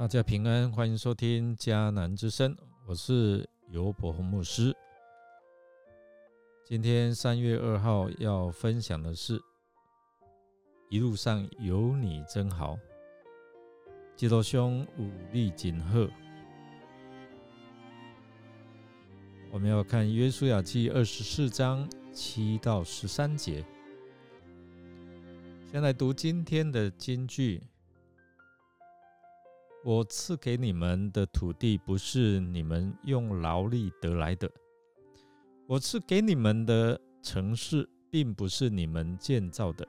大家平安，欢迎收听迦南之声，我是尤伯洪牧师。今天三月二号要分享的是一路上有你真好，基督兄武力锦贺。我们要看约书亚记二十四章七到十三节。先来读今天的金句。我赐给你们的土地不是你们用劳力得来的，我赐给你们的城市并不是你们建造的。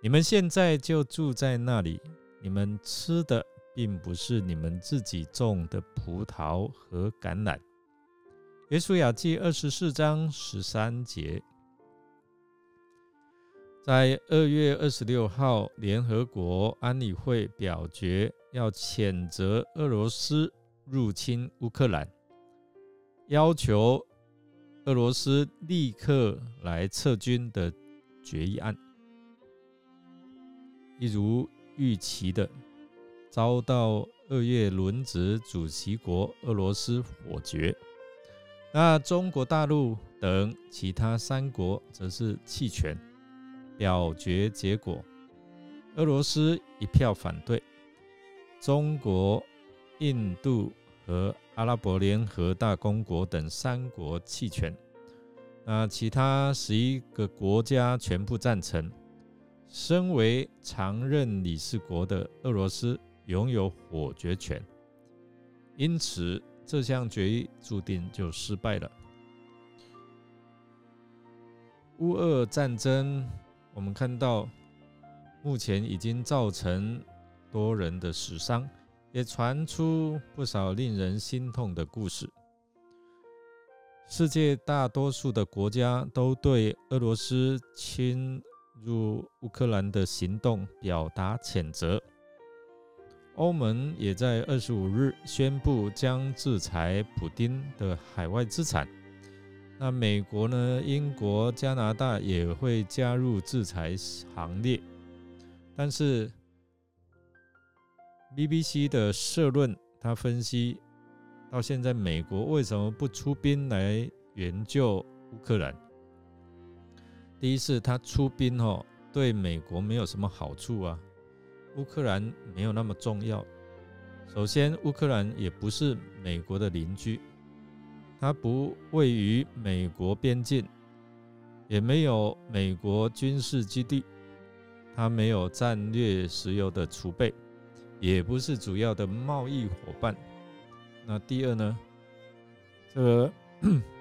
你们现在就住在那里，你们吃的并不是你们自己种的葡萄和橄榄。约书亚记二十四章十三节，在二月二十六号，联合国安理会表决。要谴责俄罗斯入侵乌克兰，要求俄罗斯立刻来撤军的决议案，一如预期的遭到二月轮值主席国俄罗斯否决。那中国大陆等其他三国则是弃权。表决结果，俄罗斯一票反对。中国、印度和阿拉伯联合大公国等三国弃权，那其他十一个国家全部赞成。身为常任理事国的俄罗斯拥有否决权，因此这项决议注定就失败了。乌俄战争，我们看到目前已经造成。多人的死伤，也传出不少令人心痛的故事。世界大多数的国家都对俄罗斯侵入乌克兰的行动表达谴责。欧盟也在二十五日宣布将制裁普京的海外资产。那美国呢？英国、加拿大也会加入制裁行列，但是。BBC 的社论，他分析到现在，美国为什么不出兵来援救乌克兰？第一是他出兵哦，对美国没有什么好处啊。乌克兰没有那么重要。首先，乌克兰也不是美国的邻居，它不位于美国边境，也没有美国军事基地，它没有战略石油的储备。也不是主要的贸易伙伴。那第二呢？这个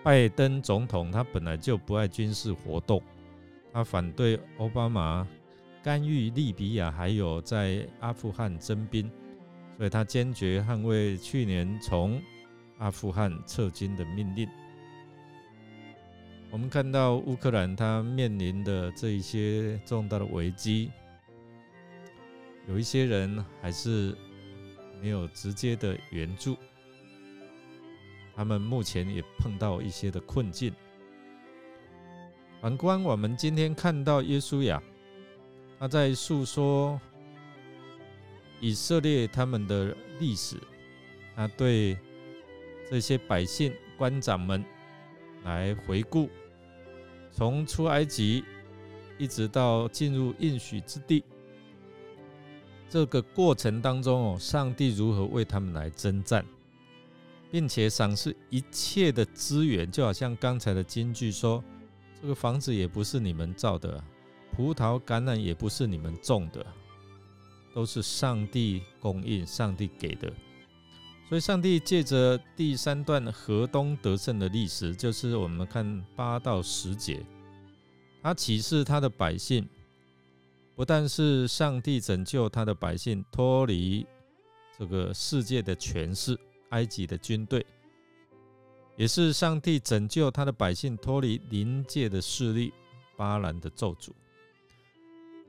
拜登总统他本来就不爱军事活动，他反对奥巴马干预利比亚还有在阿富汗征兵，所以他坚决捍卫去年从阿富汗撤军的命令。我们看到乌克兰他面临的这一些重大的危机。有一些人还是没有直接的援助，他们目前也碰到一些的困境。反观我们今天看到耶稣呀，他在诉说以色列他们的历史，他对这些百姓官长们来回顾，从出埃及一直到进入应许之地。这个过程当中哦，上帝如何为他们来征战，并且赏赐一切的资源，就好像刚才的金句说：“这个房子也不是你们造的，葡萄橄榄也不是你们种的，都是上帝供应、上帝给的。”所以，上帝借着第三段河东得胜的历史，就是我们看八到十节，他启示他的百姓。不但是上帝拯救他的百姓脱离这个世界的权势，埃及的军队，也是上帝拯救他的百姓脱离临界的势力巴兰的咒诅。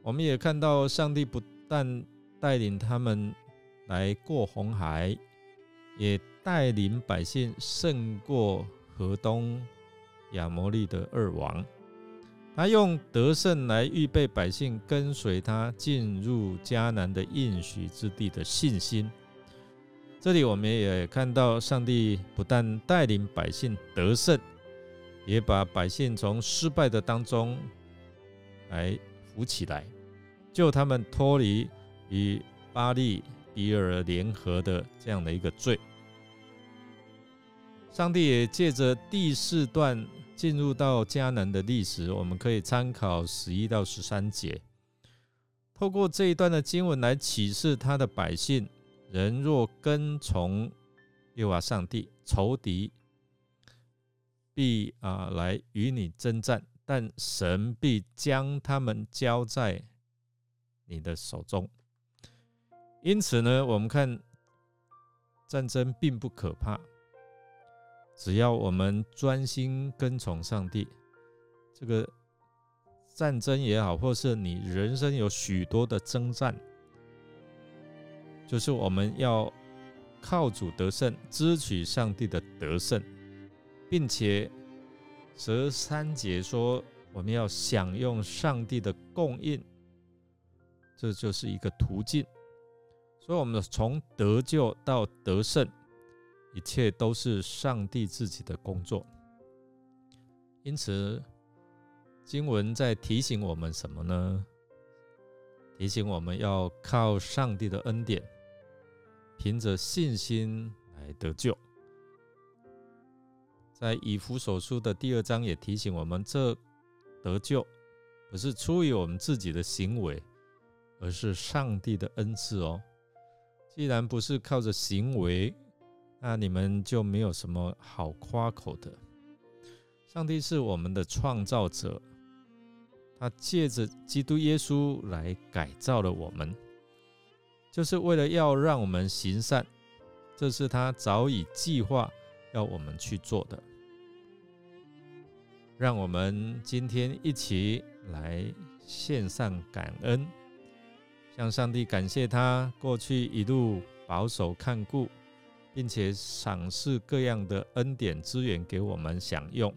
我们也看到，上帝不但带领他们来过红海，也带领百姓胜过河东亚摩利的二王。他用得胜来预备百姓跟随他进入迦南的应许之地的信心，这里我们也看到，上帝不但带领百姓得胜，也把百姓从失败的当中来扶起来，救他们脱离与巴利比尔联合的这样的一个罪。上帝也借着第四段进入到迦南的历史，我们可以参考十一到十三节，透过这一段的经文来启示他的百姓。人若跟从耶和华上帝，仇敌必啊来与你征战，但神必将他们交在你的手中。因此呢，我们看战争并不可怕，只要我们专心跟从上帝，这个战争也好，或是你人生有许多的征战。就是我们要靠主得胜，支取上帝的得胜，并且十三节说我们要享用上帝的供应，这就是一个途径。所以，我们从得救到得胜，一切都是上帝自己的工作。因此，经文在提醒我们什么呢？提醒我们要靠上帝的恩典。凭着信心来得救，在以弗所书的第二章也提醒我们，这得救不是出于我们自己的行为，而是上帝的恩赐哦。既然不是靠着行为，那你们就没有什么好夸口的。上帝是我们的创造者，他借着基督耶稣来改造了我们。就是为了要让我们行善，这是他早已计划要我们去做的。让我们今天一起来献上感恩，向上帝感谢他过去一路保守看顾，并且赏赐各样的恩典资源给我们享用。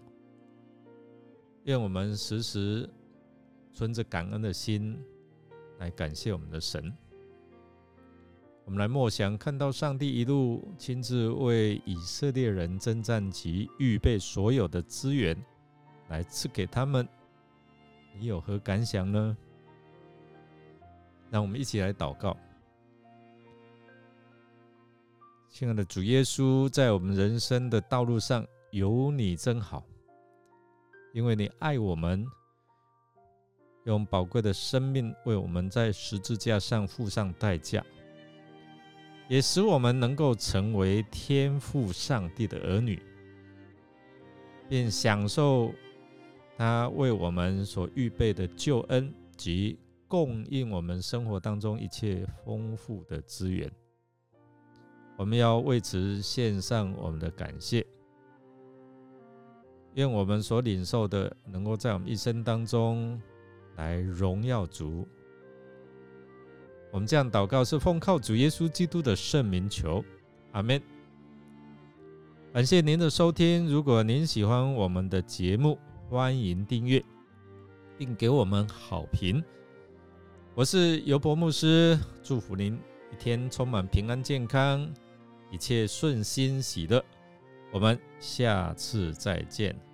愿我们时时存着感恩的心来感谢我们的神。我们来默想，看到上帝一路亲自为以色列人征战及预备所有的资源，来赐给他们，你有何感想呢？让我们一起来祷告。亲爱的主耶稣，在我们人生的道路上有你真好，因为你爱我们，用宝贵的生命为我们在十字架上付上代价。也使我们能够成为天赋上帝的儿女，并享受他为我们所预备的救恩及供应我们生活当中一切丰富的资源。我们要为此献上我们的感谢。愿我们所领受的，能够在我们一生当中来荣耀主。我们这样祷告是奉靠主耶稣基督的圣名求，阿门。感谢您的收听，如果您喜欢我们的节目，欢迎订阅并给我们好评。我是尤伯牧师，祝福您一天充满平安健康，一切顺心喜乐。我们下次再见。